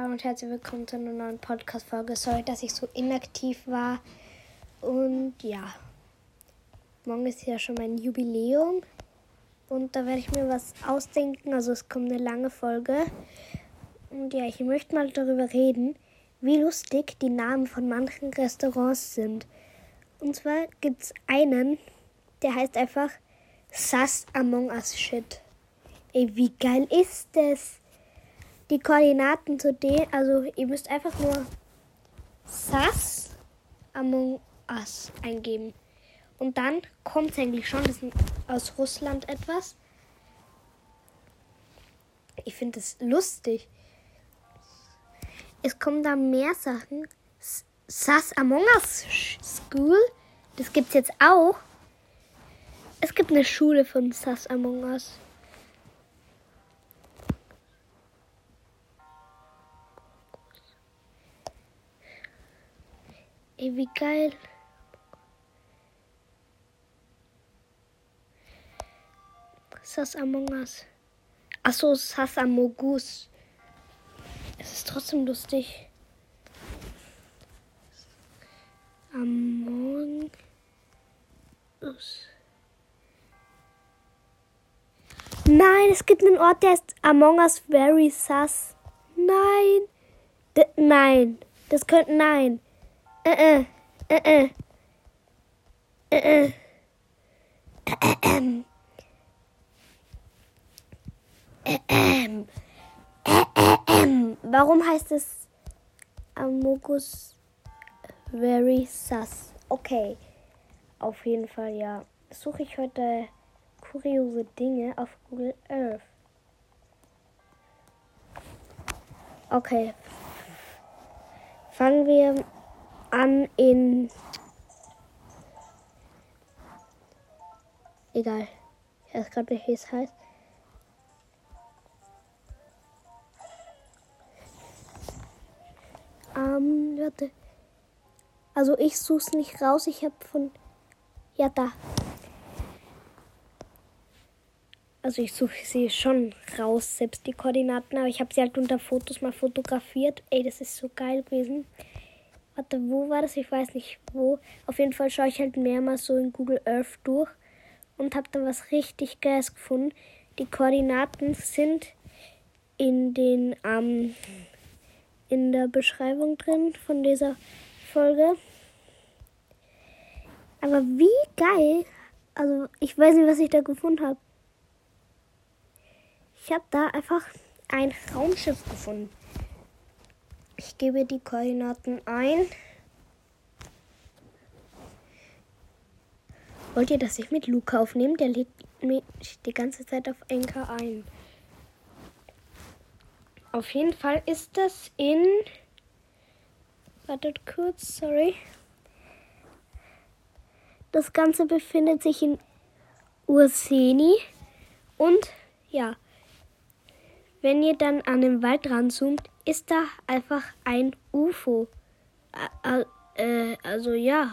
Hallo und herzlich willkommen zu einer neuen Podcast-Folge. Sorry, dass ich so inaktiv war. Und ja, morgen ist ja schon mein Jubiläum. Und da werde ich mir was ausdenken. Also es kommt eine lange Folge. Und ja, ich möchte mal darüber reden, wie lustig die Namen von manchen Restaurants sind. Und zwar gibt es einen, der heißt einfach Sus Among Us Shit. Ey, wie geil ist das? Die Koordinaten zu dem, also ihr müsst einfach nur SAS Among Us eingeben. Und dann kommt es eigentlich schon, das ist aus Russland etwas. Ich finde es lustig. Es kommen da mehr Sachen. SAS Among Us School, das gibt es jetzt auch. Es gibt eine Schule von SAS Among Us. Ey, wie geil. Sas Among Us. Achso, Sas Amogus. Es ist trotzdem lustig. Among Us. Nein, es gibt einen Ort, der ist Among Us Very Sus. Nein. D nein. Das könnte. Nein. Äh, äh, äh, Warum heißt es Amogus Very Sus? Okay, auf jeden Fall ja. Suche ich heute kuriose Dinge auf Google Earth. Okay. Fangen wir an in. Egal. Ich weiß gerade nicht, wie es heißt. Ähm, warte. Also ich suche es nicht raus. Ich habe von. Ja, da. Also ich suche sie schon raus, selbst die Koordinaten, aber ich habe sie halt unter Fotos mal fotografiert. Ey, das ist so geil gewesen. Warte, wo war das? Ich weiß nicht wo. Auf jeden Fall schaue ich halt mehrmals so in Google Earth durch und habe dann was richtig Geiles gefunden. Die Koordinaten sind in den ähm, in der Beschreibung drin von dieser Folge. Aber wie geil! Also ich weiß nicht, was ich da gefunden habe. Ich habe da einfach ein Raumschiff gefunden. Ich gebe die Koordinaten ein. Wollt ihr, dass ich mit Luca aufnehme? Der legt mich die ganze Zeit auf Enker ein. Auf jeden Fall ist das in. Wartet kurz, sorry. Das Ganze befindet sich in Urseni. Und ja, wenn ihr dann an den Wald ranzoomt, ist da einfach ein UFO. Äh, also ja,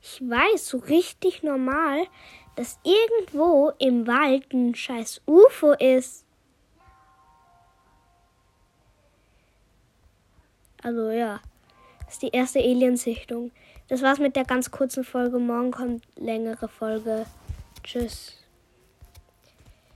ich weiß so richtig normal, dass irgendwo im Wald ein scheiß UFO ist. Also ja, das ist die erste Aliensichtung. Das war's mit der ganz kurzen Folge. Morgen kommt längere Folge. Tschüss.